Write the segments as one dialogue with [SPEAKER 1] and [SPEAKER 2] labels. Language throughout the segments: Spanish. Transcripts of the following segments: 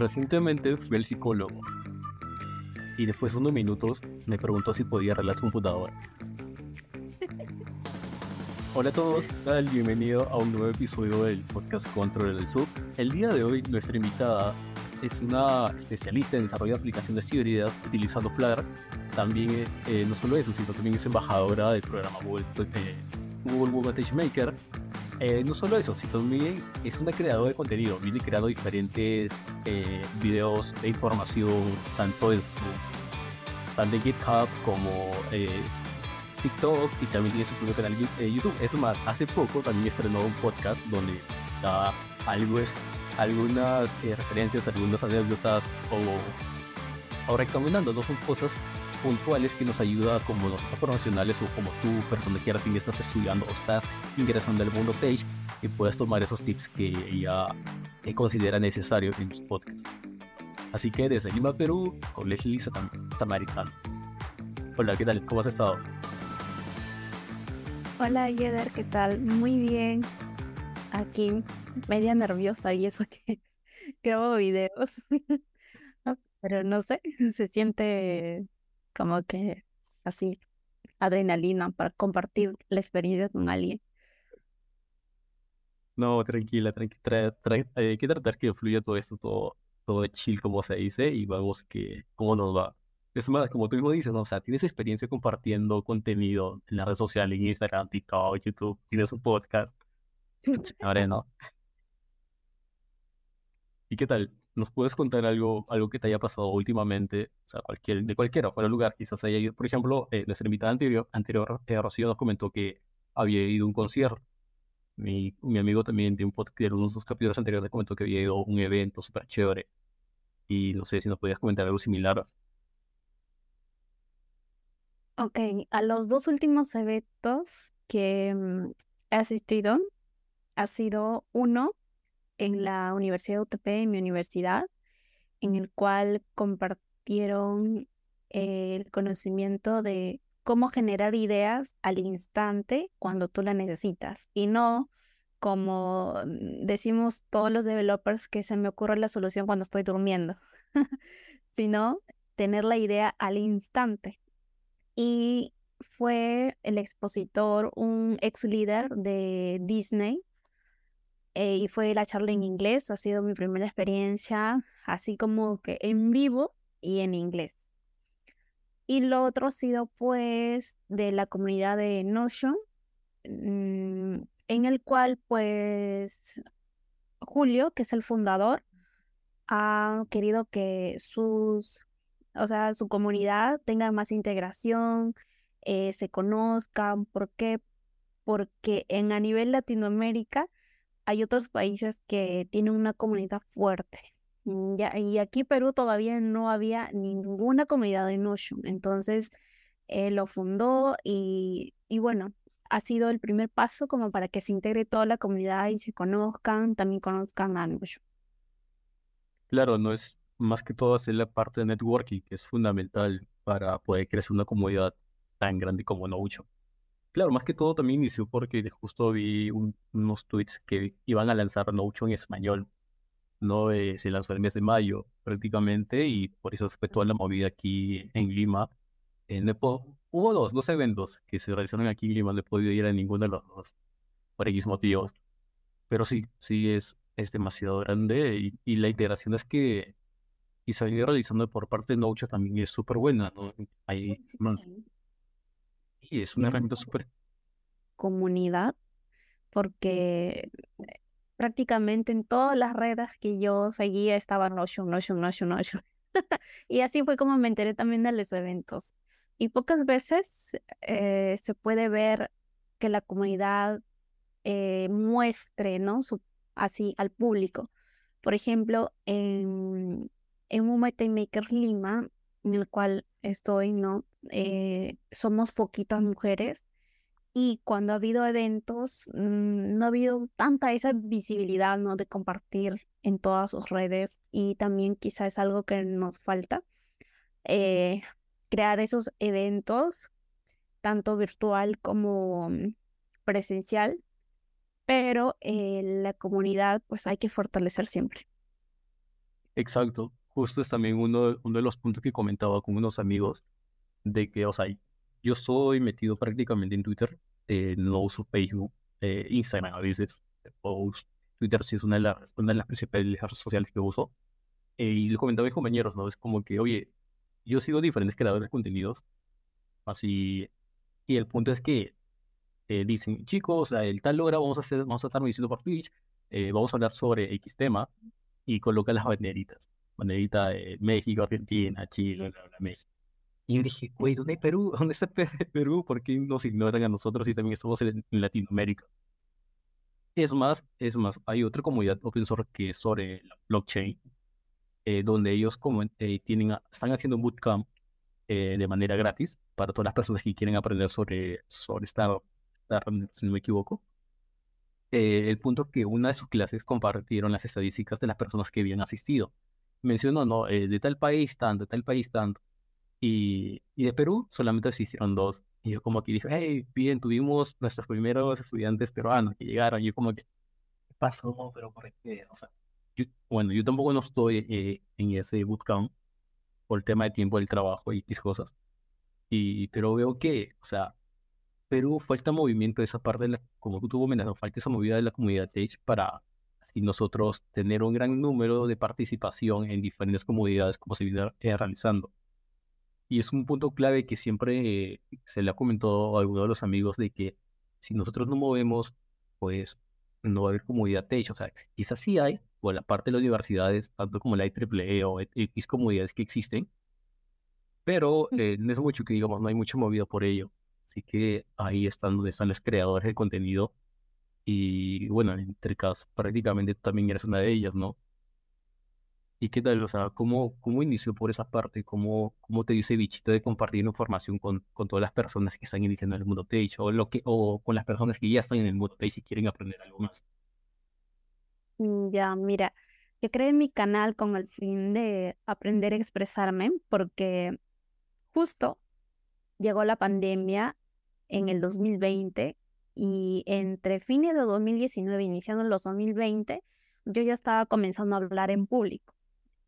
[SPEAKER 1] Recientemente fui al psicólogo y después de unos minutos me preguntó si podía arreglar su computadora. Hola a todos, tal? bienvenido a un nuevo episodio del podcast Control del Sur. El día de hoy nuestra invitada es una especialista en desarrollo de aplicaciones híbridas utilizando Flutter. También, eh, no solo eso, sino también es embajadora del programa Google, eh, Google Google Maker. Eh, no solo eso, sino también es una creadora de contenido. Viene creando diferentes eh, videos de información, tanto en su tanto en GitHub como eh, TikTok y también tiene su propio canal YouTube. Es más, hace poco también estrenó un podcast donde da algo, algunas referencias, algunas anécdotas o, o recomendando, no son cosas puntuales que nos ayuda como los profesionales o como tú, persona que quieras, si estás estudiando o estás ingresando al mundo page, y puedes tomar esos tips que ella considera necesarios en los podcasts. Así que desde Lima, Perú, con Leslie Samaritano. Hola, ¿qué tal? ¿Cómo has estado?
[SPEAKER 2] Hola, Yeder, ¿qué tal? Muy bien. Aquí, media nerviosa y eso que grabo videos. Pero no sé, se siente como que así, adrenalina para compartir la experiencia con alguien.
[SPEAKER 1] No, tranquila, tranquila. hay que tratar que fluya todo esto, todo, todo chill, como se dice, y vamos que cómo nos va. Es más, como tú mismo dices, ¿no? o sea, tienes experiencia compartiendo contenido en las redes sociales, en Instagram, TikTok, YouTube, tienes un podcast. Ahora no. ¿Y qué tal? ¿Nos puedes contar algo, algo que te haya pasado últimamente? O sea, cualquier, de cualquier fuera lugar, quizás haya ido. Por ejemplo, eh, nuestra invitada anterior, anterior eh, Rocío, nos comentó que había ido a un concierto. Mi, mi amigo también de un podcast, unos dos capítulos anteriores, comentó que había ido a un evento súper chévere. Y no sé si nos podías comentar algo similar.
[SPEAKER 2] Ok, a los dos últimos eventos que mm, he asistido, ha sido uno en la Universidad de UTP, en mi universidad, en el cual compartieron el conocimiento de cómo generar ideas al instante cuando tú la necesitas y no como mm, decimos todos los developers que se me ocurre la solución cuando estoy durmiendo, sino tener la idea al instante. Y fue el expositor, un ex líder de Disney, eh, y fue la charla en inglés, ha sido mi primera experiencia, así como que en vivo y en inglés. Y lo otro ha sido pues de la comunidad de Notion, mm, en el cual pues Julio, que es el fundador, ha querido que sus, o sea, su comunidad tenga más integración, eh, se conozcan. ¿Por qué? Porque en a nivel Latinoamérica hay otros países que tienen una comunidad fuerte. Mm, ya, y aquí Perú todavía no había ninguna comunidad de Notion. Entonces, él lo fundó y, y bueno, ha sido el primer paso como para que se integre toda la comunidad y se conozcan, también conozcan a Notion.
[SPEAKER 1] Claro, no es más que todo hacer la parte de networking, que es fundamental para poder crecer una comunidad tan grande como Notion. Claro, más que todo también inició porque justo vi unos tweets que iban a lanzar Notion en español. No eh, se lanzó el mes de mayo prácticamente y por eso fue toda la movida aquí en Lima. En hubo dos, dos eventos que se realizaron aquí en Lima, no he podido ir a ninguno de los dos por X motivos. Pero sí, sí es, es demasiado grande y, la integración es que y se ha ido realizando por parte de Notion también es súper buena. ¿no? Hay más y es una herramienta súper.
[SPEAKER 2] Comunidad, porque prácticamente en todas las redes que yo seguía estaba Notion, Notion, Notion, Notion. y así fue como me enteré también de los eventos. Y pocas veces eh, se puede ver que la comunidad eh, muestre, ¿no? Su, así al público. Por ejemplo, en, en un Maker Lima, en el cual estoy, ¿no? Eh, somos poquitas mujeres y cuando ha habido eventos mm, no ha habido tanta esa visibilidad, ¿no? De compartir en todas sus redes y también quizá es algo que nos falta, eh, crear esos eventos, tanto virtual como mm, presencial, pero la comunidad pues hay que fortalecer siempre.
[SPEAKER 1] Exacto. Justo es también uno, uno de los puntos que comentaba con unos amigos, de que, o sea, yo estoy metido prácticamente en Twitter, eh, no uso Facebook, eh, Instagram a veces, o Twitter sí es una de las, una de las principales redes sociales que uso. Eh, y lo comentaba a mis compañeros, ¿no? Es como que, oye, yo sigo diferentes creadores de contenidos, así, y el punto es que dicen, chicos, el tal hora vamos a, hacer, vamos a estar diciendo por Twitch, vamos a hablar sobre X tema, y coloca las banderitas. Banderita de México, Argentina, Chile, bla, bla, México. Y yo dije, güey, ¿dónde hay Perú? ¿Dónde está Perú? ¿Por qué nos ignoran a nosotros y también estamos en, Latinoamérica? Es más, es más, hay otra comunidad open source que es sobre la blockchain, eh, donde ellos como, eh, tienen, están haciendo un bootcamp eh, de manera gratis para todas las personas que quieren aprender sobre, sobre esta, si no me equivoco. el punto que una de sus clases compartieron las estadísticas de las personas que habían asistido. Mencionó, no, de tal país tanto, de tal país tanto. Y, y de Perú solamente se hicieron dos. Y yo como que dije, hey, bien, tuvimos nuestros primeros estudiantes peruanos que llegaron. Y yo como que, ¿qué pasó? ¿Pero por qué? O sea, bueno, yo tampoco no estoy eh, en ese bootcamp por el tema de tiempo del trabajo y mis cosas. Y, pero veo que, o sea, Perú falta movimiento de esa parte, de la, como tú mencionado, falta esa movida de la comunidad para así nosotros tener un gran número de participación en diferentes comunidades como se viene eh, realizando. Y es un punto clave que siempre se le ha comentado a alguno de los amigos de que si nosotros no movemos, pues no va a haber comunidad tech. O sea, quizás sí hay, o la parte de las universidades, tanto como la IEEE o X comunidades que existen, pero eh, no es mucho que digamos, no hay mucha movida por ello. Así que ahí están donde están los creadores de contenido. Y bueno, en este caso, prácticamente también eres una de ellas, ¿no? ¿Y qué tal? O sea, ¿cómo, cómo inició por esa parte? ¿Cómo, cómo te dio ese bichito de compartir información con, con todas las personas que están iniciando el mundo Tech o, lo que, o con las personas que ya están en el mundo Tech y quieren aprender algo más?
[SPEAKER 2] Mm, ya, mira, yo creé mi canal con el fin de aprender a expresarme porque justo llegó la pandemia en el 2020 y entre fines de 2019, iniciando los 2020, yo ya estaba comenzando a hablar en público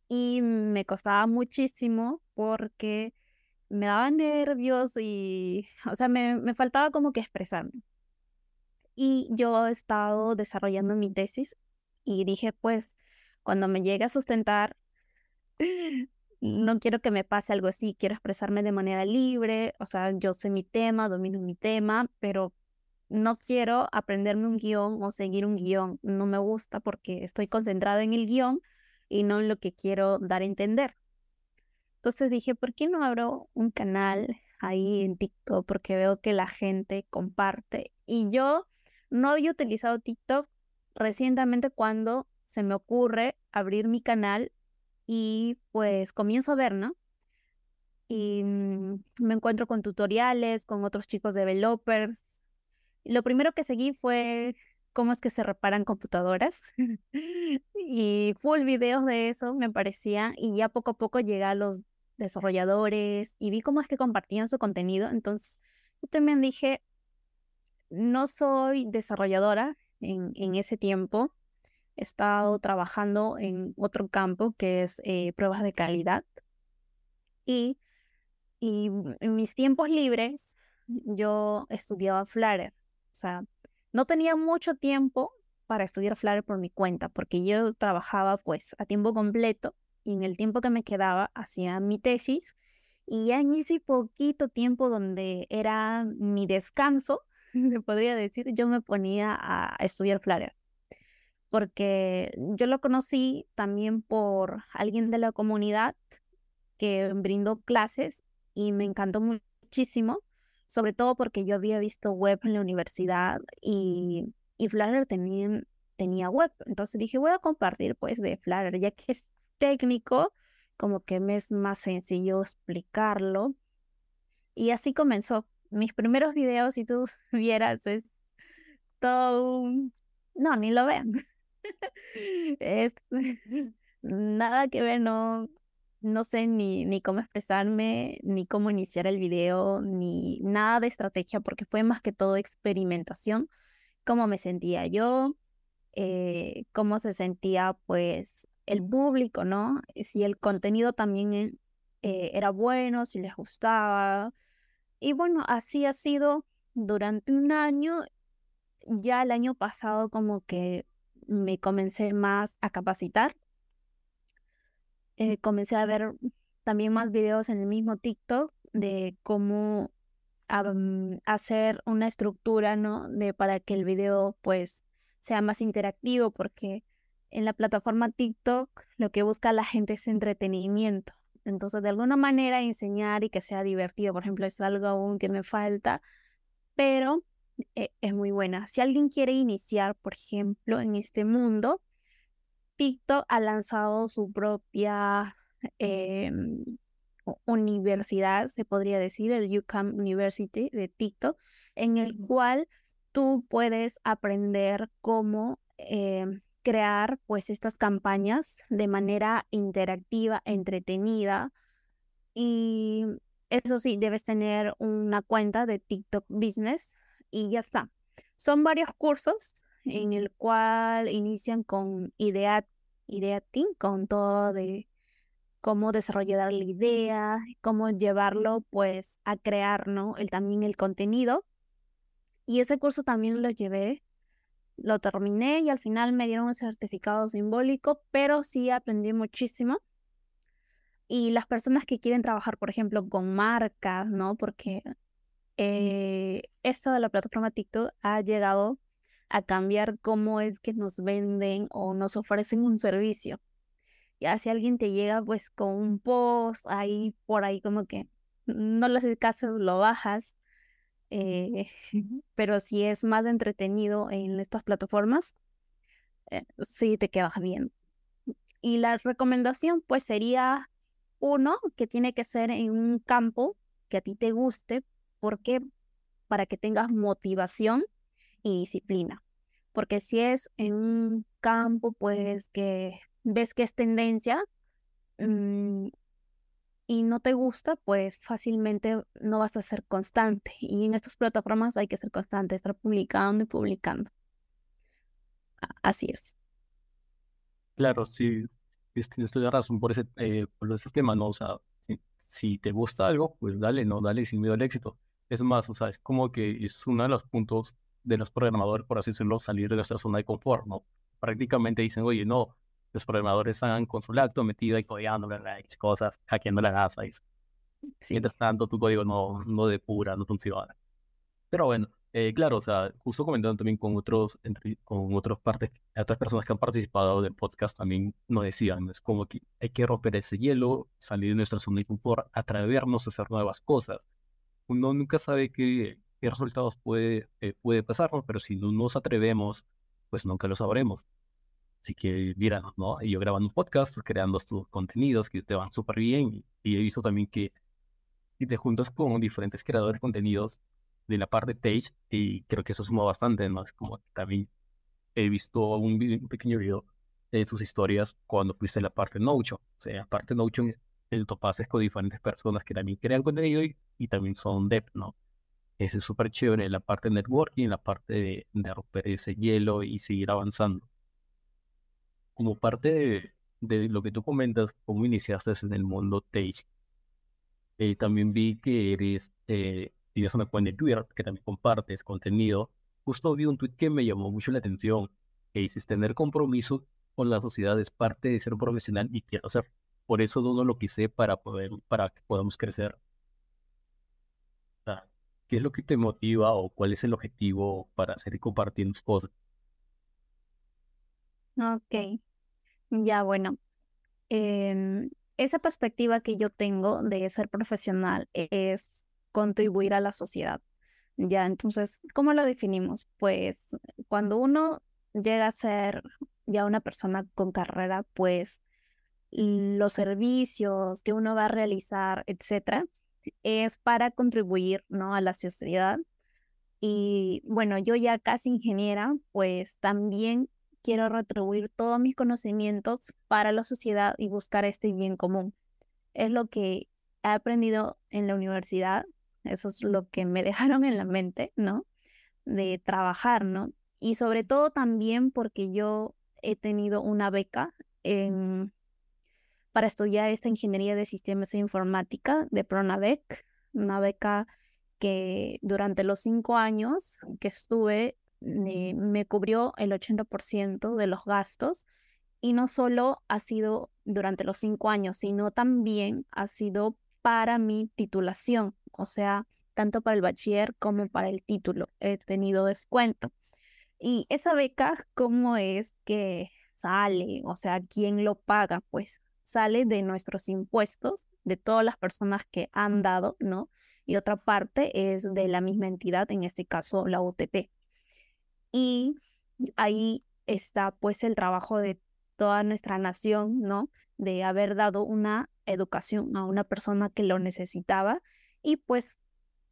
[SPEAKER 2] y me costaba muchísimo porque me daba nervios y, o sea, me, me faltaba como que expresarme. Y yo he estado desarrollando mi tesis y dije, pues, cuando me llegue a sustentar, no quiero que me pase algo así, quiero expresarme de manera libre, o sea, yo sé mi tema, domino mi tema, pero no quiero aprenderme un guion o seguir un guion, no me gusta porque estoy concentrado en el guion y no en lo que quiero dar a entender. Entonces dije, ¿por qué no abro un canal ahí en TikTok? Porque veo que la gente comparte. Y yo no había utilizado TikTok recientemente cuando se me ocurre abrir mi canal y pues comienzo a ver, ¿no? Y mm, me encuentro con tutoriales, con otros chicos developers. Lo primero que seguí fue cómo es que se reparan computadoras. y full videos de eso me parecía y ya poco a poco llegué a los desarrolladores y vi cómo es que compartían su contenido. Entonces, yo también dije, no soy desarrolladora en, en ese tiempo. He estado trabajando en otro campo que es eh, pruebas de calidad. Y, y en mis tiempos libres yo estudiaba Flutter. O sea, no tenía mucho tiempo para estudiar Flutter por mi cuenta, porque yo trabajaba pues a tiempo completo y en el tiempo que me quedaba hacía mi tesis y ya en ese poquito tiempo donde era mi descanso, me podría decir, yo me ponía a estudiar Flutter. Porque yo lo conocí también por alguien de la comunidad que brindó clases y me encantó muchísimo sobre todo porque yo había visto web en la universidad y, y Flutter tenía, tenía web. Entonces dije, voy a compartir pues de Flutter, ya que es técnico, como que me es más sencillo explicarlo. Y así comenzó. Mis primeros videos, si tú vieras, es todo No, ni lo vean. es nada que ver, no, no sé ni, ni cómo expresarme, ni cómo iniciar el video, ni nada de estrategia, porque fue más que todo experimentación, cómo me sentía yo, eh, cómo se sentía pues el público, ¿no? Si el contenido también eh, era bueno, si les gustaba. Y bueno, así ha sido durante un año. Ya el año pasado como que me comencé más a capacitar. Eh, comencé a ver también más videos en el mismo TikTok de cómo hacer una estructura, ¿no? De para que el video pues sea más interactivo porque en la plataforma TikTok lo que busca la gente es entretenimiento. Entonces, de alguna manera enseñar y que sea divertido, por ejemplo, es algo aún que me falta, pero eh, es muy buena. Si alguien quiere iniciar, por ejemplo, en este mundo, TikTok ha lanzado su propia em, universidad, se podría decir, el UCAM University de TikTok, en el cual tú puedes aprender cómo em, crear pues estas campañas de manera interactiva, entretenida y eso sí, debes tener una cuenta de TikTok Business y ya está. Son varios cursos en el cual inician con idea, ideating, con todo de cómo desarrollar la idea, cómo llevarlo pues a crear, ¿no? El, también el contenido. Y ese curso también lo llevé, lo terminé y al final me dieron un certificado simbólico, pero sí aprendí muchísimo. Y las personas que quieren trabajar, por ejemplo, con marcas, ¿no? Porque eh, esto de la plataforma TikTok ha llegado a cambiar cómo es que nos venden o nos ofrecen un servicio. Ya si alguien te llega pues con un post ahí por ahí como que no le haces caso, lo bajas, eh, pero si es más entretenido en estas plataformas, eh, sí te quedas bien. Y la recomendación pues sería uno que tiene que ser en un campo que a ti te guste, porque para que tengas motivación y disciplina. Porque si es en un campo pues que ves que es tendencia, mm, y no te gusta, pues fácilmente no vas a ser constante. Y en estas plataformas hay que ser constante, estar publicando y publicando. Así es.
[SPEAKER 1] Claro, sí, tienes toda la razón por ese, eh, por ese tema, ¿no? O sea, si, te gusta algo, pues dale, ¿no? Dale sin miedo al éxito. Es más, o sea, es como que es uno de los puntos de los programadores, por así decirlo, salir de nuestra zona de confort, ¿no? Prácticamente dicen, oye, no, los programadores están con su lacto metido y codeando cosas, hackeando la NASA. Y, Mientras tanto, tu código no, no depura, no funciona. Pero bueno, eh, claro, o sea, justo comentando también con otros, entre, con otras partes, otras personas que han participado del podcast también nos decían, es como que hay que romper ese hielo, salir de nuestra zona de confort, atrevernos a hacer nuevas cosas. Uno nunca sabe qué, qué resultados puede, eh, puede pasarnos, pero si no nos atrevemos, pues nunca lo sabremos. Así que mira, ¿no? Y yo grabando un podcast, creando estos contenidos que te van súper bien. Y he visto también que si te juntas con diferentes creadores de contenidos de la parte Tage, y creo que eso suma bastante, ¿no? como también he visto un, pequeño video de sus historias cuando fuiste la parte Notion. O sea, aparte Notion, el topases con diferentes personas que también crean contenido y, también son dev, ¿no? Es súper chévere, la parte de networking, la parte de, de romper ese hielo y seguir avanzando como parte de, lo que tú comentas, cómo iniciaste en el mundo Tage, eh, también vi que eres, eh, tienes una cuenta de Twitter que también compartes contenido. Justo vi un tweet que me llamó mucho la atención, que dices, tener compromiso con la sociedad es parte de ser profesional y quiero ser. Por eso no lo quise para, poder, para que podamos crecer. ¿Qué es lo que te motiva o cuál es el objetivo para hacer y compartir cosas?
[SPEAKER 2] Ok, ya bueno. Em, esa perspectiva que yo tengo de ser profesional es contribuir a la sociedad. Ya, entonces, ¿cómo lo definimos? Pues cuando uno llega a ser ya una persona con carrera, pues los servicios que uno va a realizar, etcétera, es para contribuir, ¿no? a la sociedad. Y bueno, yo ya casi ingeniera, pues también quiero retribuir todos mis conocimientos para la sociedad y buscar este bien común. Es lo que he aprendido en la universidad, eso es lo que me dejaron en la mente, ¿no? De trabajar, ¿no? Y sobre todo también porque yo he tenido una beca en, para estudiar esta ingeniería de sistemas e informática de Pronavec, una beca que durante los cinco años que estuve eh, me cubrió el 80% de los gastos y no solo ha sido durante los cinco años, sino también ha sido para mi titulación, o sea, tanto para el bachiller como para el título. He tenido descuento. Y esa beca, ¿cómo es que sale? O sea, ¿quién lo paga? Pues sale de nuestros impuestos, de todas las personas que han dado, ¿no? Y otra parte es de la misma entidad, en este caso la UTP. Y ahí está pues el trabajo de toda nuestra nación, ¿no? De haber dado una educación a una persona que lo necesitaba y pues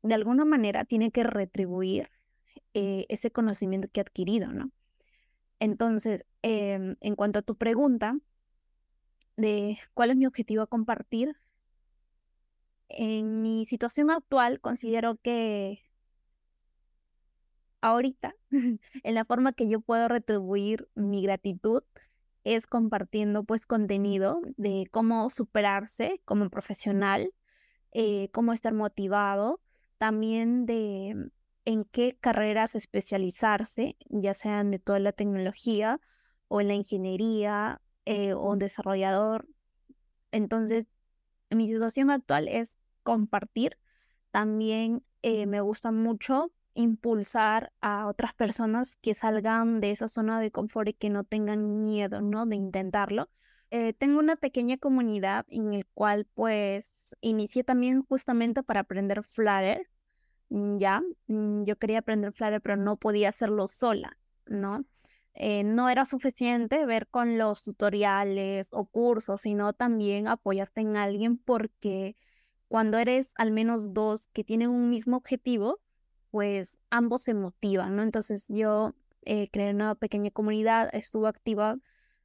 [SPEAKER 2] de alguna manera tiene que retribuir eh, ese conocimiento que ha adquirido, ¿no? Entonces, em, en cuanto a tu pregunta de cuál es mi objetivo a compartir, en mi situación actual considero que ahorita, en la forma que yo puedo retribuir mi gratitud, es compartiendo pues contenido de cómo superarse como profesional, eh, cómo estar motivado, también de en qué carreras especializarse, ya sean de toda la tecnología o en la ingeniería eh, o desarrollador. Entonces, mi situación actual es compartir. También eh, me gusta mucho impulsar a otras personas que salgan de esa zona de confort y que no tengan miedo, ¿no? De intentarlo. Eh, tengo una pequeña comunidad en el cual pues inicié también justamente para aprender Flutter, mm, ya, mm, yo quería aprender Flutter pero no podía hacerlo sola, ¿no? Eh, no era suficiente ver con los tutoriales o cursos, sino también apoyarte en alguien porque cuando eres al menos dos que tienen un mismo objetivo, pues ambos se motivan, ¿no? Entonces yo eh, creé una pequeña comunidad, estuve activa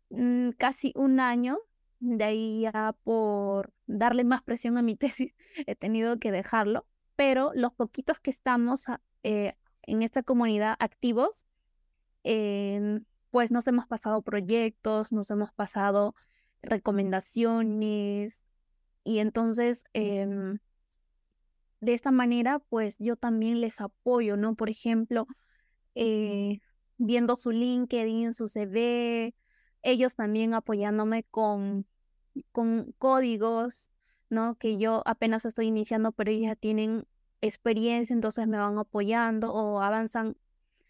[SPEAKER 2] mm, casi un año, de ahí ya por darle más presión a mi tesis he tenido que dejarlo, pero los poquitos que estamos ah, eh, en esta comunidad activos, pues nos hemos pasado proyectos, nos hemos pasado recomendaciones y entonces... Em, de esta manera, pues yo también les apoyo, ¿no? Por ejemplo, eh, viendo su LinkedIn, su CV, ellos también apoyándome con, con códigos, ¿no? Que yo apenas estoy iniciando, pero ellos ya tienen experiencia, entonces me van apoyando o avanzan,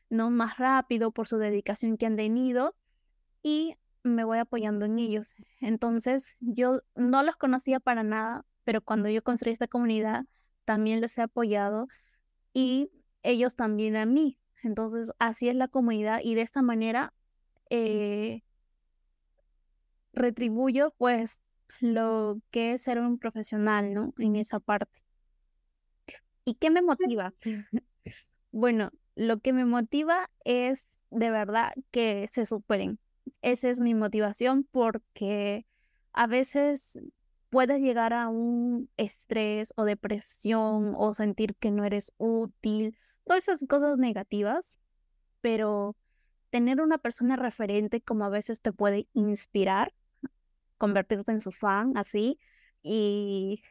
[SPEAKER 2] ¿no? Más rápido por su dedicación que han tenido y me voy apoyando en ellos. Entonces, yo no los conocía para nada, pero cuando yo construí esta comunidad, también les he apoyado y ellos también a mí. Entonces, así es la comunidad y de esta manera eh, retribuyo pues lo que es ser un profesional, ¿no? En esa parte. ¿Y qué me motiva? bueno, lo que me motiva es de verdad que se superen. Esa es mi motivación porque a veces puedes llegar a un estrés o depresión o sentir que no eres útil, todas esas cosas negativas, pero tener una persona referente como a veces te puede inspirar, convertirte en su fan así y,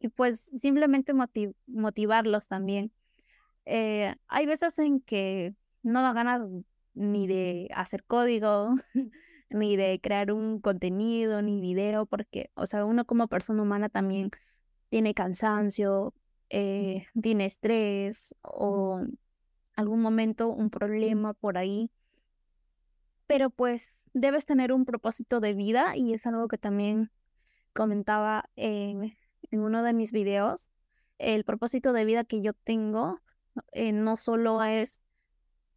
[SPEAKER 2] y pues simplemente motivarlos también. Eh, hay veces en que no da ganas ni de hacer código, ni de crear un contenido, ni video, porque, o sea, uno como persona humana también tiene cansancio, eh, tiene estrés o algún momento un problema por ahí. Pero pues debes tener un propósito de vida y es algo que también comentaba en, en uno de mis videos. El propósito de vida que yo tengo eh, no solo es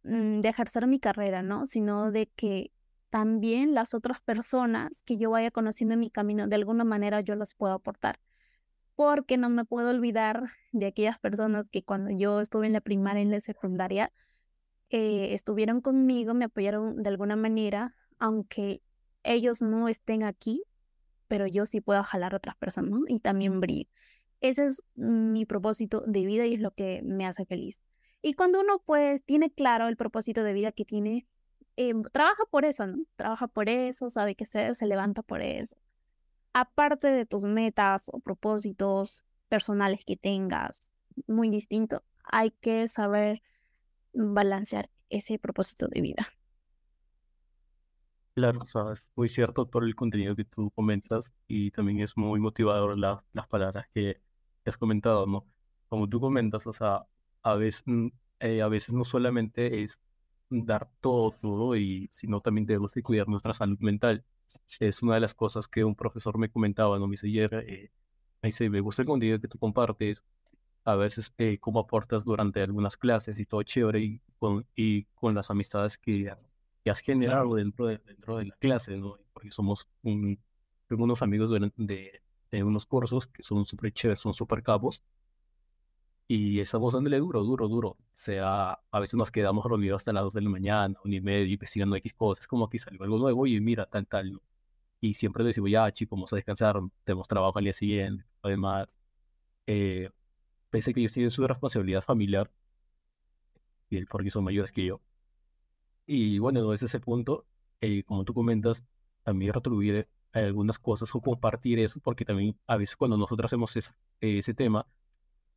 [SPEAKER 2] mm, de ejercer mi carrera, ¿no? Sino de que también las otras personas que yo vaya conociendo en mi camino, de alguna manera yo las puedo aportar. Porque no me puedo olvidar de aquellas personas que cuando yo estuve en la primaria, en la secundaria, eh, estuvieron conmigo, me apoyaron de alguna manera, aunque ellos no estén aquí, pero yo sí puedo jalar a otras personas y también brillar. Ese es mi propósito de vida y es lo que me hace feliz. Y cuando uno pues tiene claro el propósito de vida que tiene, em, trabaja por eso, ¿no? Trabaja por eso, sabe qué hacer, se levanta por eso. Aparte de tus metas o propósitos personales que tengas, muy distinto, hay que saber balancear ese propósito de vida.
[SPEAKER 1] Claro, sabes, muy cierto todo el contenido que tú comentas y también es muy motivador las palabras que has comentado, ¿no? Como tú comentas, o sea, a veces, mm, eh, a veces no solamente es dar todo, todo, y, sino también debemos de cuidar nuestra salud mental. Es una de las cosas que un profesor me comentaba, ¿no? Me dice, ayer, eh, me dice, me gusta el contenido que tú compartes, a veces eh, cómo aportas durante algunas clases y todo chévere, y con, y con las amistades que, que has generado dentro de, dentro de la clase, ¿no? Porque somos un, unos amigos de, de, de unos cursos que son súper chéveres, son súper capos, y estamos dándole duro, duro, duro. O sea, a veces nos quedamos reunidos hasta las 2 de la mañana, una y media, investigando X cosas, como que salió algo nuevo y mira, tal, tal. Y siempre decimos, ya, chicos, vamos a descansar, tenemos trabajo al día siguiente. Además, eh, pese a que ellos tienen su responsabilidad familiar, porque son mayores que yo. Y bueno, ese punto, eh, como tú comentas, también retribuir algunas cosas o compartir eso, porque también a veces cuando nosotros hacemos ese, ese tema,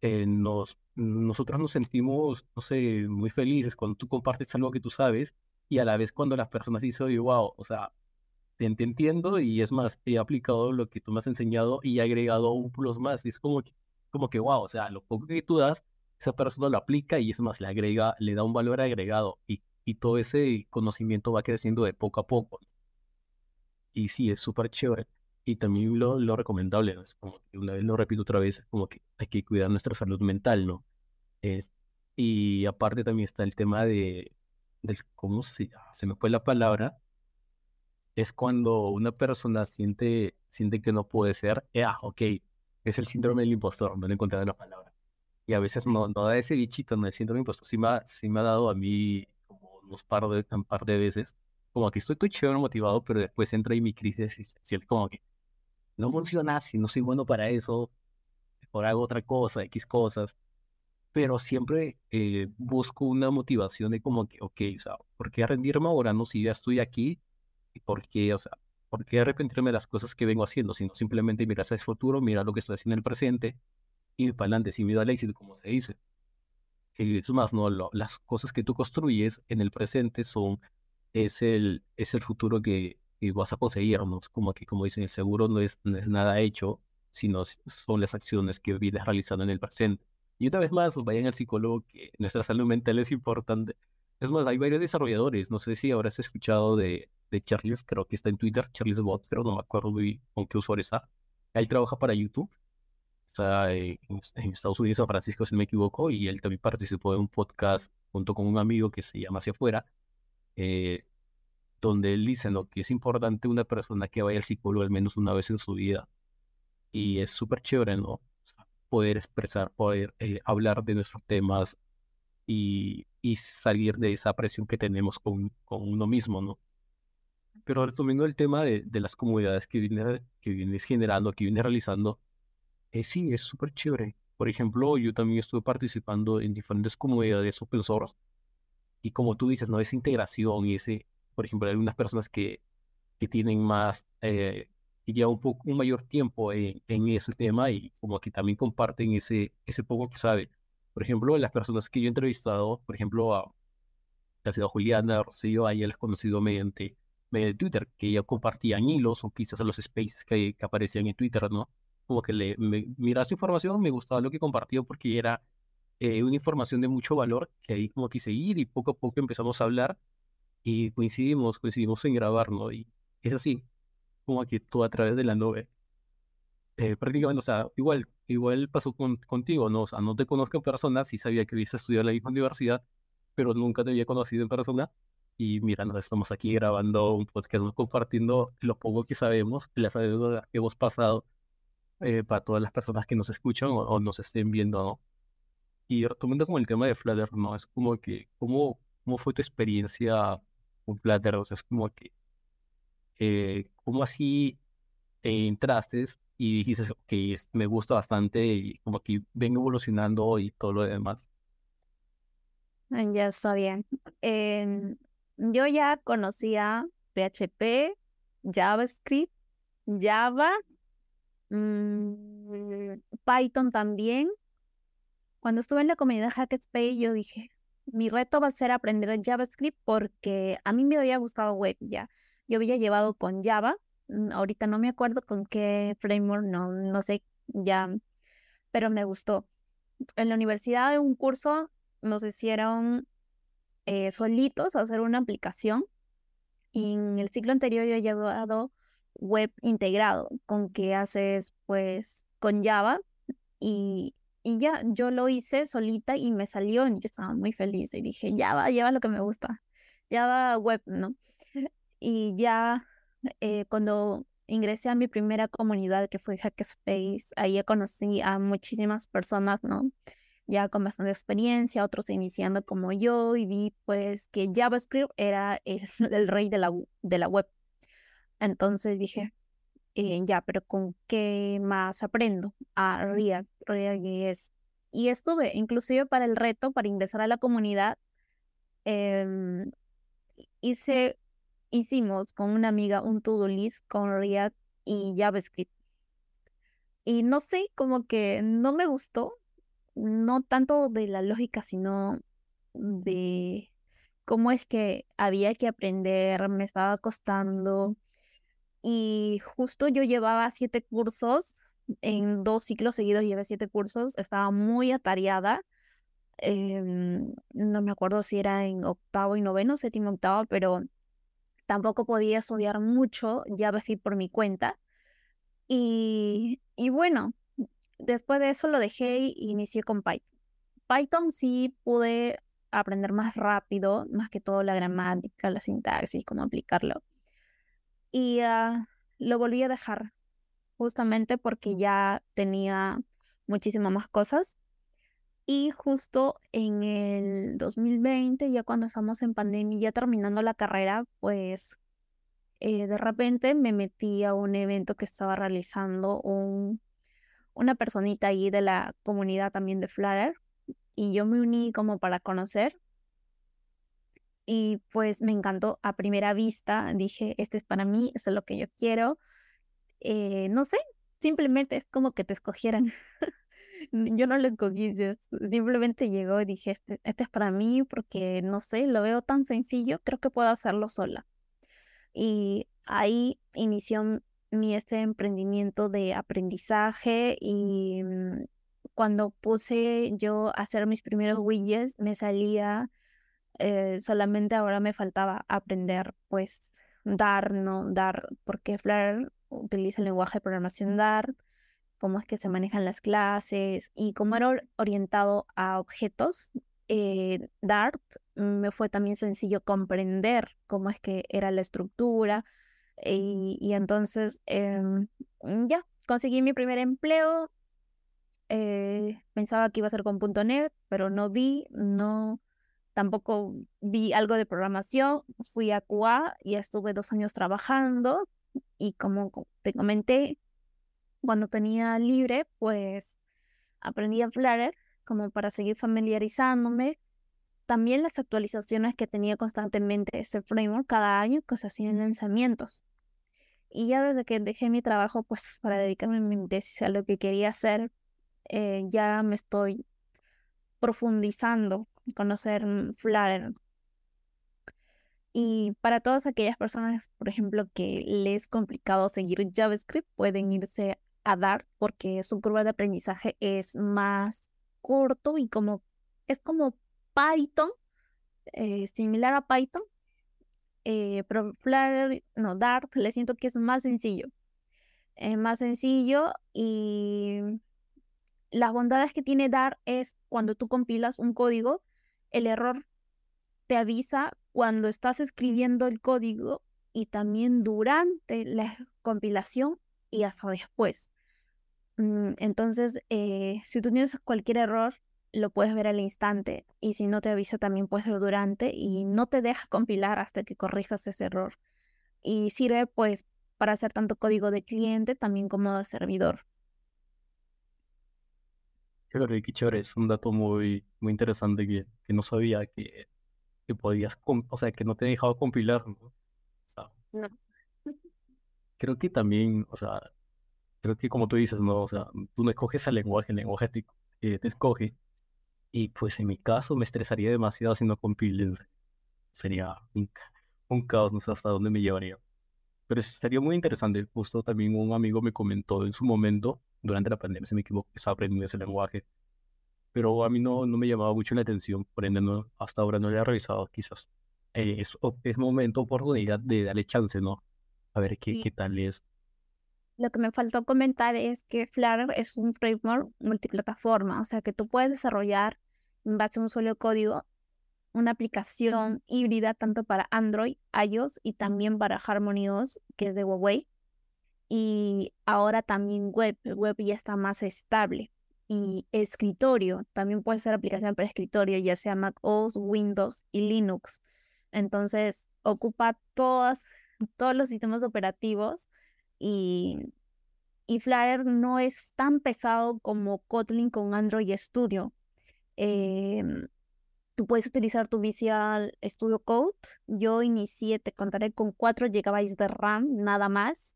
[SPEAKER 1] eh, nos, nosotros nos sentimos, no sé, muy felices cuando tú compartes algo que tú sabes y a la vez cuando las personas dicen, oye, wow, o sea, te, entiendo y es más, he aplicado lo que tú me has enseñado y he agregado un plus más. Y es como que, como que, wow, o sea, lo poco que tú das, esa persona lo aplica y es más, le agrega, le da un valor agregado y, y todo ese conocimiento va creciendo de poco a poco. Y sí, es súper chévere. Y también lo, lo recomendable, ¿no? Es como que una vez lo repito otra vez, como que hay que cuidar nuestra salud mental, ¿no? Es, y aparte también está el tema de, del, ¿cómo se, se me fue la palabra? Es cuando una persona siente, siente que no puede ser, ah, ok, es el síndrome del impostor, no le encontré la palabra. Y a veces no, no da ese bichito, no el síndrome del impostor, sí me, ha, sí me ha dado a mí como unos par de, un par de veces, como que estoy muy chévere, motivado, pero después entra ahí mi crisis existencial, como que, no funciona si no soy bueno para eso, por hago otra cosa, X cosas, pero siempre eh, busco una motivación de como que, ok, o sea, ¿por qué rendirme ahora? No, si ya estoy aquí, ¿y por qué, o sea, por qué arrepentirme de las cosas que vengo haciendo? Sino simplemente mirar hacia el futuro, mirar lo que estoy haciendo en el presente y para adelante, sin miedo al éxito, como se dice. Y es más, no, las cosas que tú construyes en el presente son, es el, es el futuro que, y vas a conseguir, ¿no? Como que, como dicen, el seguro no es, no es nada hecho, sino son las acciones que vienes realizando en el presente. Y una vez más, vayan al psicólogo, que nuestra salud mental es importante. Es más, hay varios desarrolladores, no sé si habrás escuchado de, de Charles, creo que está en Twitter, Charles Bot, pero no me acuerdo con qué usuario está. Él trabaja para YouTube, está en, Estados Unidos, San Francisco, si no me equivoco, y él también participó de un podcast junto con un amigo que se llama Hacia Afuera. Eh, donde él dice ¿no? que es importante una persona que vaya al psicólogo al menos una vez en su vida. Y es súper chévere, ¿no? Poder expresar, poder eh, hablar de nuestros temas y, y, salir de esa presión que tenemos con, con uno mismo, ¿no? Pero retomando el tema de, de las comunidades que, viene, que vienes generando, que vienes realizando, eh, sí, es súper chévere. Por ejemplo, yo también estuve participando en diferentes comunidades open source y como tú dices, ¿no? Esa integración y ese, por ejemplo, hay algunas personas que, que tienen más, eh, llevan un, poco, un mayor tiempo en, en, ese tema y como que también comparten ese, ese poco que saben. Por ejemplo, las personas que yo he entrevistado, por ejemplo, a, ha sido Juliana Rocío, a ella conocido mediante, mediante Twitter, que ya compartían hilos o quizás los spaces que, que aparecían en Twitter, ¿no? Como que le, me, su información, me gustaba lo que compartió porque era eh, una información de mucho valor que ahí como quise ir y poco a poco empezamos a hablar y coincidimos, coincidimos en grabar, ¿no? Y es así, como que todo a través de la nube. Eh, prácticamente, o sea, igual, igual pasó con, contigo, ¿no? O sea, no te conozco en persona, sí sabía que habías estudiado en la misma universidad, pero nunca te había conocido en persona. Y mira, nos estamos aquí grabando un podcast, compartiendo lo poco que sabemos, la sabiduría que hemos pasado eh, para todas las personas que nos escuchan o, nos estén viendo, ¿no? Y retomando como el tema de Flutter, ¿no? Es como que, ¿cómo, cómo fue tu experiencia un Flutter, o sea, es como que, eh, ¿cómo así entraste y dijiste, que me gusta bastante y como que vengo evolucionando y todo lo demás?
[SPEAKER 2] Ya está bien. Em, yo ya conocía PHP, JavaScript, Java, mm, Python también. Cuando estuve en la comunidad Hackerspace, yo dije, mi reto va a ser aprender JavaScript porque a mí me había gustado web ya. Yo había llevado con Java, mm, ahorita no me acuerdo con qué framework, no, no sé ya, pero me gustó. En la universidad un curso nos hicieron eh, solitos hacer una aplicación y en el ciclo anterior yo he llevado web integrado con que haces pues con Java y, y ya yo lo hice solita y me salió y yo estaba muy feliz y dije Java, Java lo que me gusta, Java web, ¿no? Y ya eh, cuando ingresé a mi primera comunidad que fue Hackspace, ahí conocí a muchísimas personas, ¿no? Ya con bastante experiencia, otros iniciando como yo y vi pues que JavaScript era el, rey de la, de la web. Entonces dije, eh, ya, pero ¿con qué más aprendo? A React, React es Y estuve, inclusive para el reto, para ingresar a la comunidad, em, hice hicimos con una amiga un to-do list con React y JavaScript. Y no sé, como que no me gustó, no tanto de la lógica, sino de cómo es que había que aprender, me estaba costando. Y justo yo llevaba siete cursos, en dos ciclos seguidos llevé siete cursos, estaba muy atareada. Em, no me acuerdo si era en octavo y noveno, séptimo, octavo, pero tampoco podía estudiar mucho JavaScript por mi cuenta. Y, y bueno, después de eso lo dejé y inicié con Python. Python sí pude aprender más rápido, más que todo la gramática, la sintaxis, cómo aplicarlo. Y ah, lo volví a dejar justamente porque ya tenía muchísimas más cosas. Y justo en el 2020, ya cuando estamos en pandemia, ya terminando la carrera, pues eh, de repente me metí a un evento que estaba realizando un, una personita ahí de la comunidad también de Flutter y yo me uní como para conocer y pues me encantó a primera vista, dije, este es para mí, eso es lo que yo quiero. Eh, no sé, simplemente es como que te escogieran. yo no lo escogí, simplemente llegó y dije, este, este, es para mí porque, no sé, lo veo tan sencillo, creo que puedo hacerlo sola. Y ahí inició mi este emprendimiento de aprendizaje y mm, cuando puse yo a hacer mis primeros widgets, me salía, eh, solamente ahora me faltaba aprender, pues, dar, no dar, porque Flutter utiliza el lenguaje de programación Dart cómo es que se manejan las clases y como era orientado a objetos, eh, Dart me fue también sencillo comprender cómo es que era la estructura y, entonces em, ya conseguí mi primer empleo. Eh, pensaba que iba a ser con .NET, pero no vi, no, tampoco vi algo de programación. Fui a QA y estuve dos años trabajando y como te comenté, cuando tenía libre, pues aprendí a Flutter como para seguir familiarizándome. También las actualizaciones que tenía constantemente ese framework cada año que se hacían lanzamientos. Y ya desde que dejé mi trabajo, pues para dedicarme a mi tesis a lo que quería hacer, eh, ya me estoy profundizando conocer Flutter. Y para todas aquellas personas, por ejemplo, que les es complicado seguir JavaScript, pueden irse a dar porque su curva de aprendizaje es más corto y como es como Python, eh, similar a Python, eh, pero Flutter, no, Dart, le siento que es más sencillo. Es más sencillo y las bondades que tiene Dart es cuando tú compilas un código, el error te avisa cuando estás escribiendo el código y también durante la compilación y hasta después. Mm, entonces, eh, si tú tienes cualquier error, lo puedes ver al instante y si no te avisa también puede ser durante y no te deja compilar hasta que corrijas ese error. Y sirve pues para hacer tanto código de cliente también como de servidor.
[SPEAKER 1] Chévere, qué chévere, es un dato muy, muy interesante que, que no sabía que que podías, o sea, que no te dejaba compilar, ¿no? O sea,
[SPEAKER 2] no.
[SPEAKER 1] creo que también, o sea, creo que como tú dices, ¿no? O sea, tú no escoges el lenguaje, el lenguaje te, te escoge. Y pues en mi caso me estresaría demasiado si no compilen. Sería un, un caos, no sé hasta dónde me llevaría. Pero sería muy interesante. Justo también un amigo me comentó en su momento, durante la pandemia, si me equivoco, estaba aprendiendo ese lenguaje. Pero a mí no, no me llamaba mucho la atención, por ende no, hasta ahora no le he revisado, quizás. Eh, es, es momento, oportunidad de darle chance, ¿no? A ver qué, qué tal es.
[SPEAKER 2] Lo que me faltó comentar es que Flutter es un framework multiplataforma, o sea que tú puedes desarrollar en base a un solo código una aplicación híbrida tanto para Android, iOS y también para Harmony OS, que es de Huawei. Y ahora también web, web ya está más estable. Y escritorio, también puede ser aplicación para escritorio, ya sea Mac OS, Windows y Linux. Entonces, ocupa todas, todos los sistemas operativos y, y Flutter no es tan pesado como Kotlin con Android Studio. Em, Tú puedes utilizar tu Visual Studio Code. Yo inicié, te contaré, con 4 GB de RAM, nada más,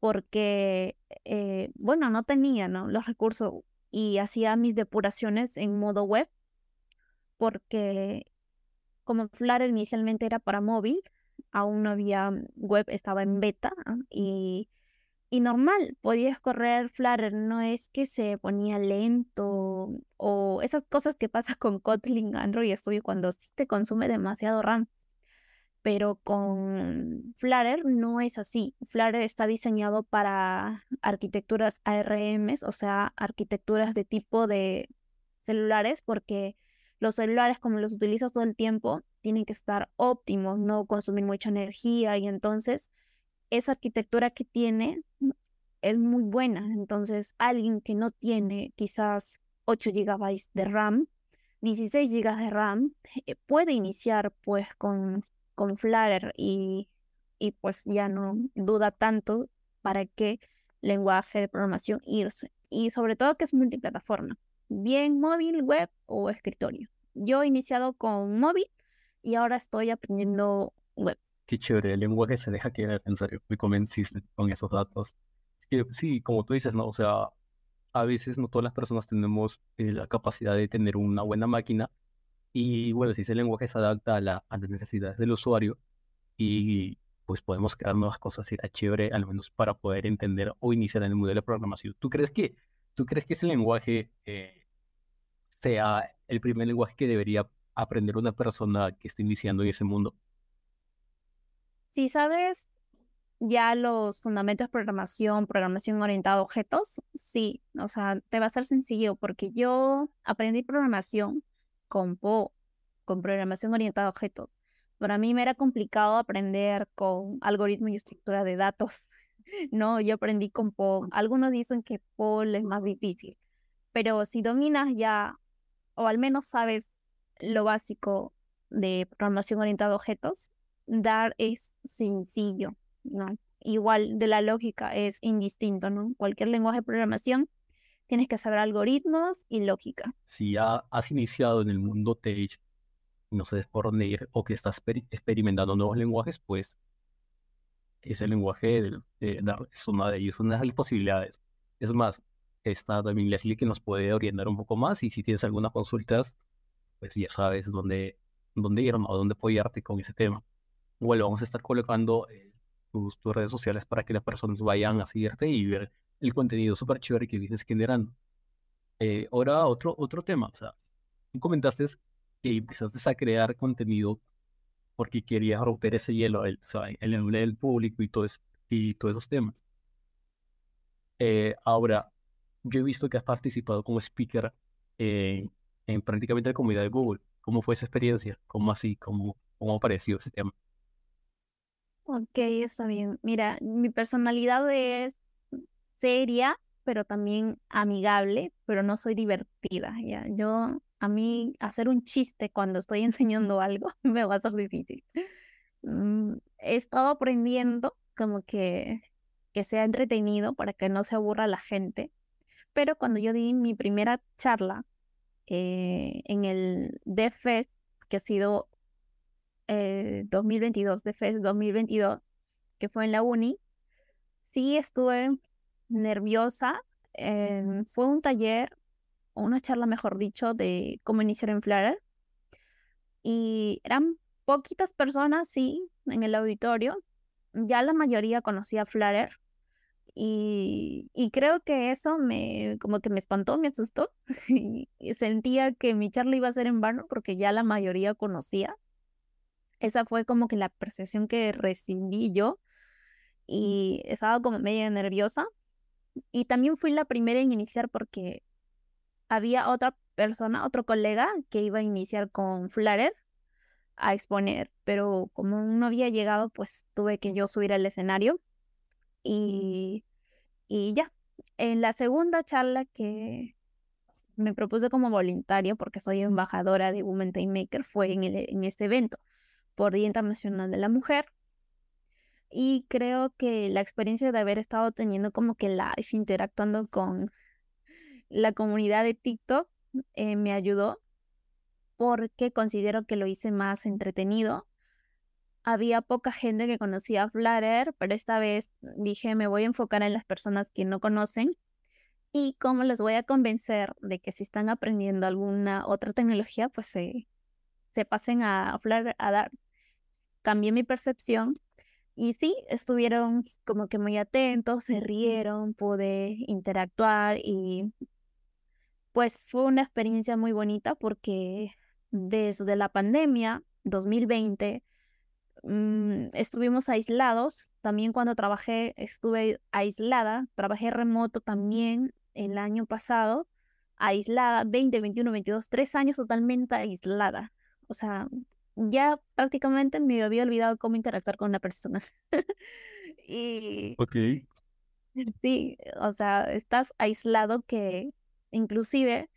[SPEAKER 2] porque, eh, bueno, no tenía ¿no? los recursos y hacía mis depuraciones en modo web, porque como Flutter inicialmente era para móvil, aún no había web, estaba en beta y y normal, podías correr Flutter, no es que se ponía lento o esas cosas que pasa con Kotlin Android Studio cuando sí te consume demasiado RAM. Pero con Flutter no es así. Flutter está diseñado para arquitecturas ARMs, o sea, arquitecturas de tipo de celulares, porque los celulares, como los utilizas todo el tiempo, tienen que estar óptimos, no consumir mucha energía y entonces esa arquitectura que tiene es muy buena. Entonces, alguien que no tiene quizás 8 GB de RAM, 16 GB de RAM, eh, puede iniciar pues con, con Flutter y, y pues ya no duda tanto para qué lenguaje de programación irse. Y sobre todo que es multiplataforma, bien móvil, web o escritorio. Yo he iniciado con móvil y ahora estoy aprendiendo web.
[SPEAKER 1] Qué chévere, el lenguaje se deja quedar, en serio, me convenciste con esos datos. sí, como tú dices, ¿no? O sea, a veces no todas las personas tenemos eh, la capacidad de tener una buena máquina y bueno, si ese lenguaje se adapta a, la, a las necesidades del usuario y pues podemos crear nuevas cosas, era chévere, al menos para poder entender o iniciar en el modelo de programación. ¿Tú crees que, tú crees que ese lenguaje eh, sea el primer lenguaje que debería aprender una persona que esté iniciando en ese mundo?
[SPEAKER 2] Si sabes ya los fundamentos de programación, programación orientada a objetos, sí, o sea, te va a ser sencillo porque yo aprendí programación con PO, con programación orientada a objetos. Para mí me era complicado aprender con algoritmos y estructura de datos. No, yo aprendí con PO. Algunos dicen que PO es más difícil, pero si dominas ya, o al menos sabes lo básico de programación orientada a objetos, dar es sencillo, ¿no? Igual de la lógica es indistinto, ¿no? Cualquier lenguaje de programación tienes que saber algoritmos y lógica.
[SPEAKER 1] Si ya has iniciado en el mundo tech, no sé por dónde ir, o que estás experimentando nuevos lenguajes, pues ese lenguaje de, dar es una de ellos, una de las posibilidades. Es más, está también Leslie que nos puede orientar un poco más y si tienes algunas consultas, pues ya sabes dónde, dónde ir o dónde apoyarte con ese tema bueno, vamos a estar colocando eh, tus, redes sociales para que las personas vayan a seguirte y ver el contenido súper chévere que vienes generando. Eh, ahora, otro, otro tema, o sea, tú comentaste que empezaste a crear contenido porque querías romper ese hielo, el, o sea, público y, todo y todos esos temas. Eh, ahora, yo he visto que has participado como speaker en prácticamente la comunidad de Google. ¿Cómo fue esa experiencia? ¿Cómo así? ¿Cómo, cómo apareció ese tema?
[SPEAKER 2] Ok, está bien. Mira, mi personalidad es seria, pero también amigable, pero no soy divertida, ¿ya? Yo, a mí, hacer un chiste cuando estoy enseñando algo me va a ser difícil. Mm, he estado aprendiendo como que, que sea entretenido para que no se aburra la gente, pero cuando yo di mi primera charla eh, en el DevFest, que ha sido eh, 2022, de FES 2022, que fue en la uni, sí estuve nerviosa. em, fue un taller, o una charla, mejor dicho, de cómo iniciar en Flutter. Y eran poquitas personas, sí, en el auditorio. Ya la mayoría conocía Flutter. Y, y creo que eso me, como que me espantó, me asustó. Y sentía que mi charla iba a ser en vano porque ya la mayoría conocía. Esa fue como que la percepción que recibí yo y estaba como media nerviosa. Y también fui la primera en iniciar porque había otra persona, otro colega que iba a iniciar con Flutter a exponer, pero como no había llegado, pues tuve que yo subir al escenario y, y ya. En la segunda charla que me propuse como voluntario, porque soy embajadora de Women Time Maker, fue en, el, en este evento por Día Internacional de la Mujer. Y creo que la experiencia de haber estado teniendo como que live, interactuando con la comunidad de TikTok, eh, me ayudó porque considero que lo hice más entretenido. Había poca gente que conocía Flutter, pero esta vez dije me voy a enfocar en las personas que no conocen y cómo les voy a convencer de que si están aprendiendo alguna otra tecnología, pues se, se pasen a Flutter a dar. Cambié mi percepción y sí, estuvieron como que muy atentos, se rieron, pude interactuar y pues fue una experiencia muy bonita porque desde la pandemia 2020 mm, estuvimos aislados. También cuando trabajé estuve aislada, trabajé remoto también el año pasado, aislada, 20, 21, 22, tres años totalmente aislada. O sea, ya prácticamente me había olvidado cómo interactuar con una persona. y
[SPEAKER 1] Ok.
[SPEAKER 2] sí, o sea, estás aislado que inclusive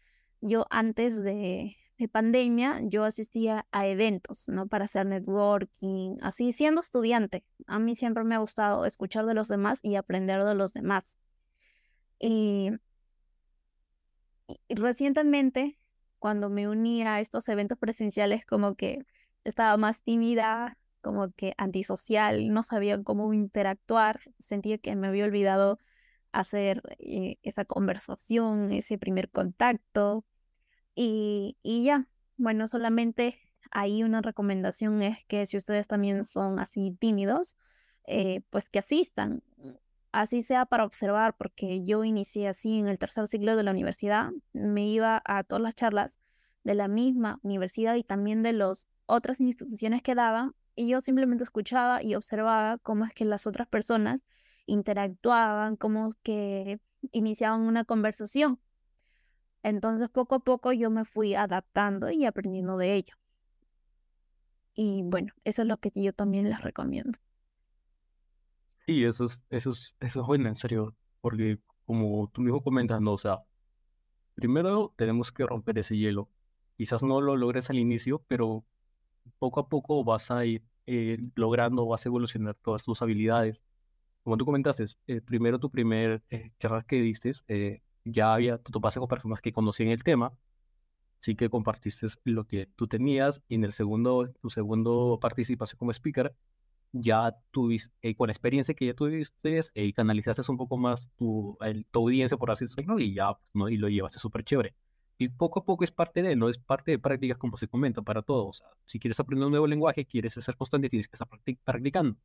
[SPEAKER 2] yo antes de, de pandemia, yo asistía a eventos, ¿no? Para hacer networking, así siendo estudiante. A mí siempre me ha gustado escuchar de los demás y aprender de los demás. Y, y recientemente, cuando me uní a estos eventos presenciales, como que estaba más tímida, como que antisocial, no sabía cómo interactuar, sentía que me había olvidado hacer eh, esa conversación, ese primer contacto y, y ya, bueno, solamente ahí una recomendación es que si ustedes también son así tímidos, eh, pues que asistan, así sea para observar, porque yo inicié así en el tercer ciclo de la universidad, me iba a todas las charlas de la misma universidad y también de las otras instituciones que daban, y yo simplemente escuchaba y observaba cómo es que las otras personas interactuaban, cómo que iniciaban una conversación. Entonces poco a poco yo me fui adaptando y aprendiendo de ello. Y bueno, eso es lo que yo también les recomiendo.
[SPEAKER 1] Sí, eso es, eso es, eso es bueno, en serio, porque como tú mismo comentas, ¿no? O sea, primero tenemos que romper ese hielo. Quizás no lo logres al inicio, pero poco a poco vas a ir eh, logrando, vas a evolucionar todas tus habilidades. Como tú comentaste, eh, primero tu primer eh, charla que diste, eh, ya había, te topaste con personas que conocían el tema, sí que compartiste lo que tú tenías, y en el segundo, tu segundo participación como speaker, ya tuviste, eh, con la experiencia que ya tuviste, eh, canalizaste un poco más tu, tu audiencia, por así decirlo, y ya. Y lo llevaste súper chévere. Y poco a poco es parte de, no es parte de prácticas como se comenta para todos. O sea, si quieres aprender un nuevo lenguaje, quieres ser constante, tienes que estar practic- practicando.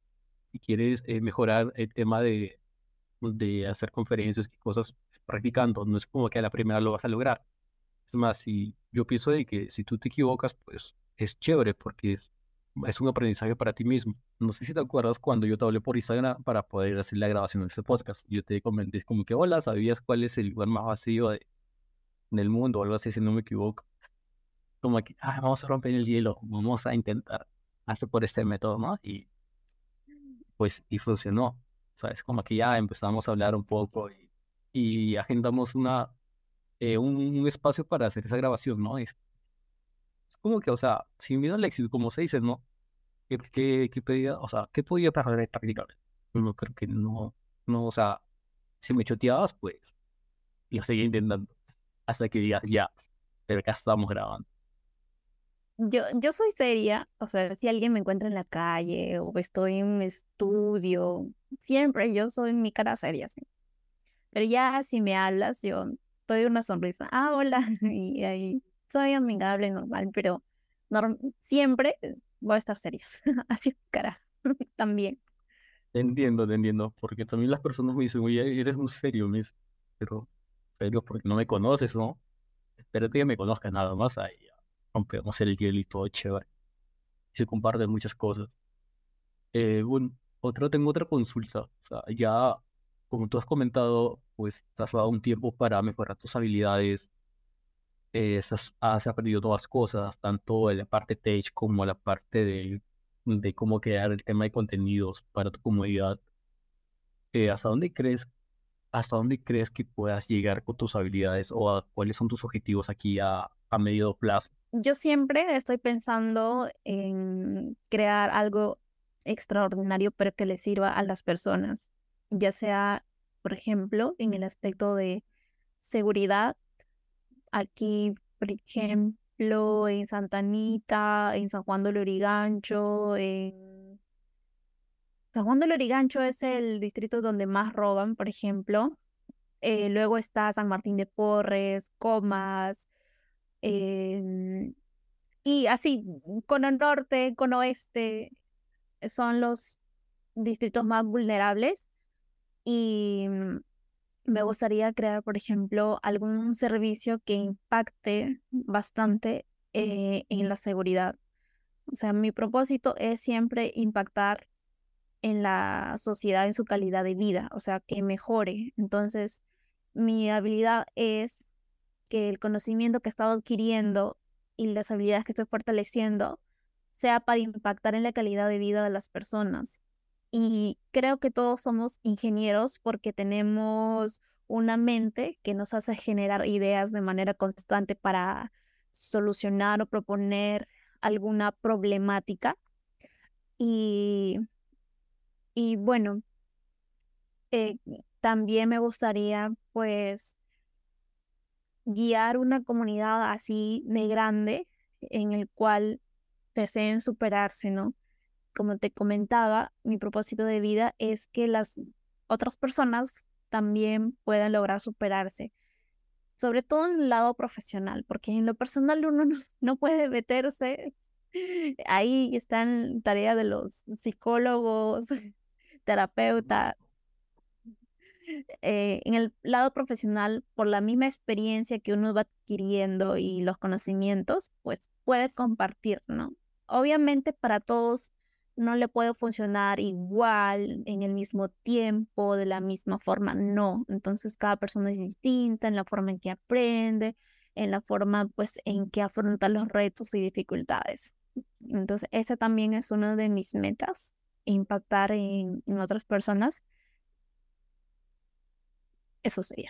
[SPEAKER 1] Si quieres eh, mejorar el tema de, de hacer conferencias y cosas practicando, no es como que a la primera lo vas a lograr. Es más, si yo pienso de que si tú te equivocas, pues es chévere porque es, es un aprendizaje para ti mismo. No sé si te acuerdas cuando yo te hablé por Instagram para poder hacer la grabación de este podcast. Yo te comenté como que, hola, ¿sabías cuál es el lugar más vacío de- del mundo o algo así, si no me equivoco? Como que, ah, vamos a romper el hielo, vamos a intentar hacer por este método, ¿no? Y pues, y funcionó. ¿Sabes? Como que ya empezamos a hablar un poco y, agendamos una, eh, un, espacio para hacer esa grabación, ¿no? Es es como que, o sea, sin miedo al éxito, como se dice, ¿no? ¿Qué, qué, pedía, o sea, qué podía para practicar? No creo que no, no, o sea, si me choteabas, pues, yo seguía intentando hasta que digas, ya, pero acá estamos grabando.
[SPEAKER 2] yo, yo soy seria, o sea, si alguien me encuentra en la calle o estoy en un estudio, siempre yo soy mi cara seria, sí. Pero ya si me hablas, yo doy una sonrisa, ah, hola, y ahí soy amigable, normal, pero siempre voy a estar seria, así cara, también.
[SPEAKER 1] Entiendo, te entiendo, porque también las personas me dicen, oye, eres muy serio, me pero serio porque no me conoces, ¿no? Espérate que me conozcas nada más, ahí rompemos el hielo y todo chévere. Y se comparten muchas cosas. Eh, bueno, otra, tengo otra consulta. O sea, ya, como tú has comentado, pues te has dado un tiempo para mejorar tus habilidades. Eh, has, aprendido todas cosas, tanto en la parte tech como en la parte de, de cómo crear el tema de contenidos para tu comunidad. Eh, ¿Hasta dónde crees hasta dónde crees que puedas llegar con tus habilidades o cuáles son tus objetivos aquí a, a medio plazo?
[SPEAKER 2] Yo siempre estoy pensando en crear algo extraordinario, pero que le sirva a las personas, ya sea, por ejemplo, en el aspecto de seguridad. Aquí, por ejemplo, en Santa Anita, en San Juan de Lurigancho, en San Juan de Lurigancho es el distrito donde más roban, por ejemplo. Eh, luego está San Martín de Porres, Comas, y así, cono norte, cono oeste, son los distritos más vulnerables. Y mm, me gustaría crear, por ejemplo, algún servicio que impacte bastante eh, en la seguridad. O sea, mi propósito es siempre impactar en la sociedad, en su calidad de vida, o sea, que mejore. Entonces, mi habilidad es que el conocimiento que he estado adquiriendo y las habilidades que estoy fortaleciendo sea para impactar en la calidad de vida de las personas. Y creo que todos somos ingenieros porque tenemos una mente que nos hace generar ideas de manera constante para solucionar o proponer alguna problemática. Y, y bueno, eh, también me gustaría pues guiar una comunidad así de grande en el cual deseen superarse, ¿no? Como te comentaba, mi propósito de vida es que las otras personas también puedan lograr superarse, sobre todo en el lado profesional, porque en lo personal uno no, puede meterse. Ahí están tareas de los psicólogos, terapeutas, eh, en el lado profesional, por la misma experiencia que uno va adquiriendo y los conocimientos, pues puede compartir, ¿no? Obviamente para todos no le puede funcionar igual en el mismo tiempo, de la misma forma, no. Entonces cada persona es distinta en la forma en que aprende, en la forma pues en que afronta los retos y dificultades. Entonces esa también es una de mis metas, impactar en, en otras personas eso sería.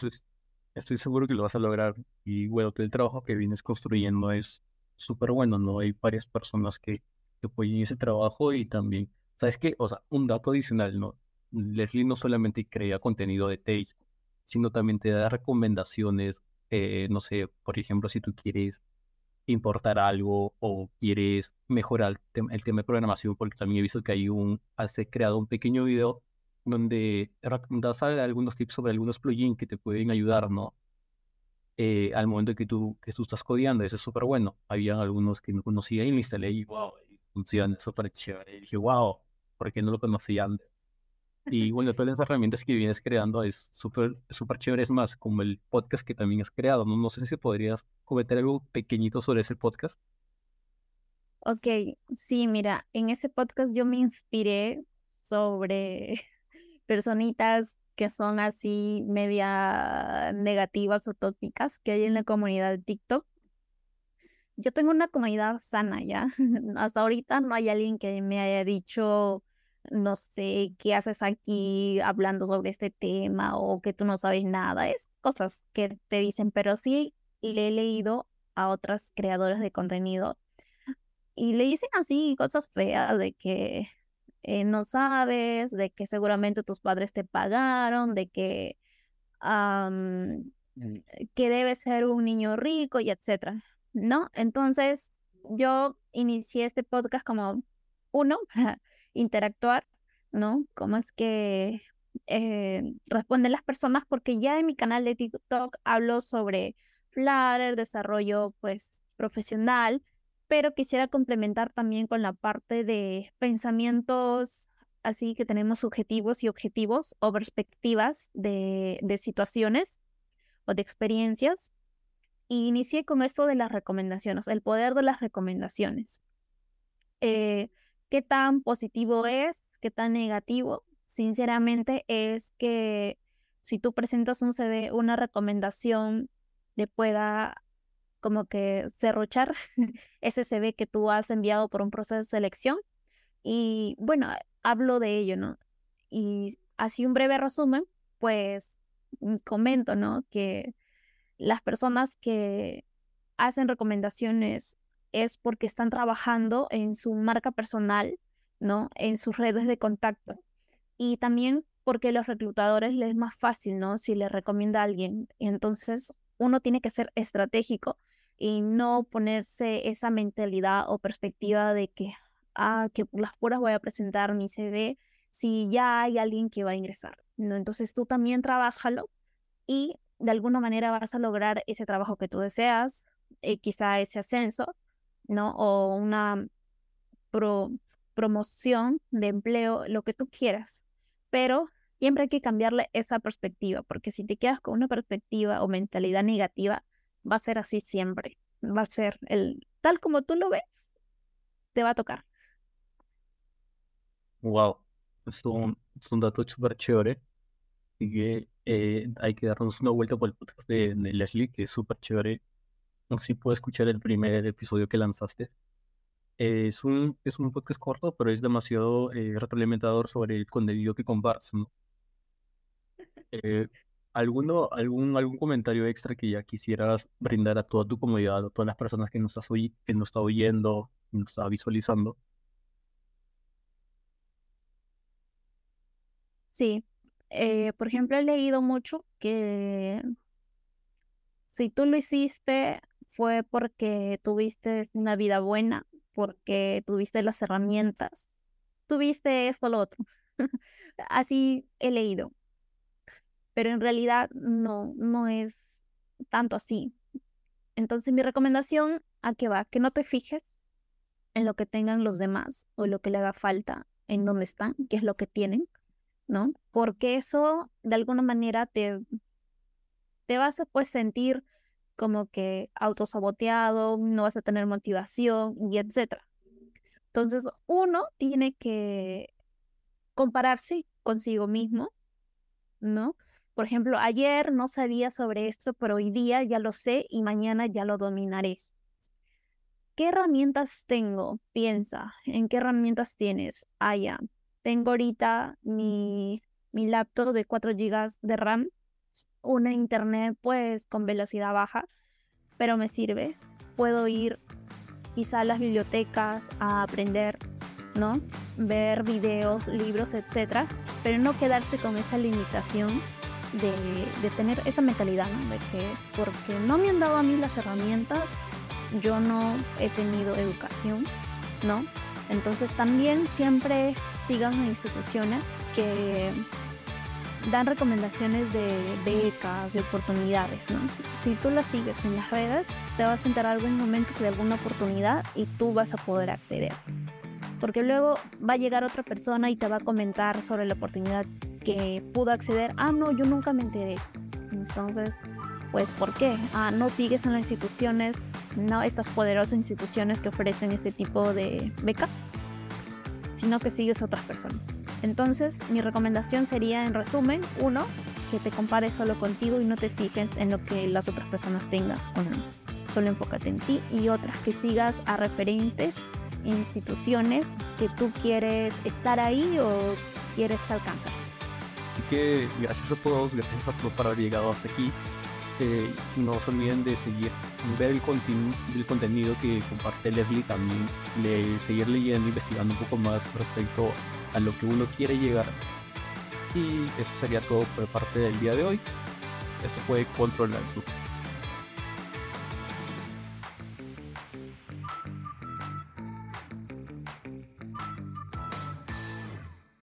[SPEAKER 1] estoy seguro que lo vas a lograr. Y bueno, que el trabajo que vienes construyendo es súper bueno, ¿no? Hay varias personas que, que apoyan ese trabajo y también, ¿sabes qué? O sea, un dato adicional, ¿no? Leslie no solamente crea contenido de Tage, sino también te da recomendaciones, eh, no sé, por ejemplo, si tú quieres importar algo o quieres mejorar el, tema de programación, porque también he visto que hay un, has creado un pequeño video donde das algunos tips sobre algunos plugins que te pueden ayudar, ¿no? Eh, al momento que tú, que tú estás codeando, eso es súper bueno. Había algunos que no conocía y lo instalé y wow, funciona súper chévere. Y dije, wow, ¿por qué no lo conocía antes? Y bueno, todas las herramientas que vienes creando es súper súper chévere. Es más, como el podcast que también has creado. No, no sé si podrías comentar algo pequeñito sobre ese podcast.
[SPEAKER 2] Ok, sí, mira, en ese podcast yo me inspiré sobre personitas que son así media negativas o tóxicas que hay en la comunidad de TikTok. Yo tengo una comunidad sana ya. Hasta ahorita no hay alguien que me haya dicho, no sé, qué haces aquí hablando sobre este tema o que tú no sabes nada. Es cosas que te dicen, pero sí le he leído a otras creadoras de contenido y le dicen así cosas feas de que eh, no sabes, de que seguramente tus padres te pagaron, de que, mm. que debes ser un niño rico y etcétera, ¿no? Entonces, yo inicié este podcast como uno, interactuar, ¿no? Cómo es que eh, responden las personas, porque ya en mi canal de TikTok hablo sobre Flutter, desarrollo pues profesional, pero quisiera complementar también con la parte de pensamientos así que tenemos subjetivos y objetivos o perspectivas de, de situaciones o de experiencias. Y inicié con esto de las recomendaciones, el poder de las recomendaciones. Eh, ¿Qué tan positivo es? ¿Qué tan negativo? Sinceramente es que si tú presentas un CV, una recomendación le pueda como que cerrochar ese CV que tú has enviado por un proceso de selección. Y bueno, hablo de ello, ¿no? Y así un breve resumen, pues mm, comento, ¿no? Que las personas que hacen recomendaciones es porque están trabajando en su marca personal, ¿no? En sus redes de contacto. Y también porque a los reclutadores les es más fácil, ¿no? Si les recomienda a alguien. Entonces, uno tiene que ser estratégico y no ponerse esa mentalidad o perspectiva de que, ah, que por las puras voy a presentar mi CV si ya hay alguien que va a ingresar, ¿no? Entonces tú también trabájalo y de alguna manera vas a lograr ese trabajo que tú deseas, eh, quizá ese ascenso, ¿no? O una promoción de empleo, lo que tú quieras. Pero siempre hay que cambiarle esa perspectiva, porque si te quedas con una perspectiva o mentalidad negativa, va a ser así siempre. Va a ser el tal como tú lo ves, te va a tocar.
[SPEAKER 1] Wow, es un, es un dato súper chévere. Así que eh, hay que darnos una vuelta por el podcast de, Leslie, que es súper chévere. No sé si puedo escuchar el primer episodio que lanzaste. es, un, es un podcast corto, pero es demasiado eh, retroalimentador sobre el contenido que compartes. Eh, ¿alguno, algún, ¿Algún comentario extra que ya quisieras brindar a toda tu comunidad, a todas las personas que nos, estás que nos está oyendo, que nos está visualizando?
[SPEAKER 2] Sí, eh, por ejemplo, he leído mucho que si tú lo hiciste fue porque tuviste una vida buena, porque tuviste las herramientas, tuviste esto, lo otro. Así he leído. Pero en realidad no, no es tanto así. Entonces mi recomendación a que va, que no te fijes en lo que tengan los demás o lo que le haga falta en dónde están, qué es lo que tienen, ¿no? Porque eso de alguna manera te, te vas a pues sentir como que autosaboteado, no vas a tener motivación y etcétera. Entonces, uno tiene que compararse consigo mismo, ¿no? Por ejemplo, ayer no sabía sobre esto, pero hoy día ya lo sé y mañana ya lo dominaré. ¿Qué herramientas tengo? Piensa, ¿en qué herramientas tienes? Ah, ya, tengo ahorita mi, mi laptop de 4 GB de RAM, una internet pues con velocidad baja, pero me sirve. Puedo ir quizá a las bibliotecas a aprender, ¿no? Ver videos, libros, etcétera, pero no quedarse con esa limitación de, de, tener esa mentalidad, ¿no? De que porque no me han dado a mí las herramientas, yo no he tenido educación, ¿no? Entonces también siempre sigan instituciones que dan recomendaciones de becas, de oportunidades, ¿no? Si tú las sigues en las redes, te vas a enterar algún momento de alguna oportunidad y tú vas a poder acceder. Porque luego va a llegar otra persona y te va a comentar sobre la oportunidad que pudo acceder. Ah, no, yo nunca me enteré. Entonces, pues, ¿por qué? Ah, no sigues en las instituciones, no estas poderosas instituciones que ofrecen este tipo de becas sino que sigues a otras personas. Entonces, mi recomendación sería, en resumen, uno, que te compares solo contigo y no te fijes en lo que las otras personas tengan o no. Solo enfócate en ti y otras, que sigas a referentes, instituciones que tú quieres estar ahí o quieres alcanzar.
[SPEAKER 1] Que gracias a todos, gracias a todos por haber llegado hasta aquí. Eh, no se olviden de seguir, ver el, el contenido que comparte Leslie también, de seguir leyendo, investigando un poco más respecto a lo que uno quiere llegar. Y eso sería todo por parte del día de hoy. Esto fue Control Sur.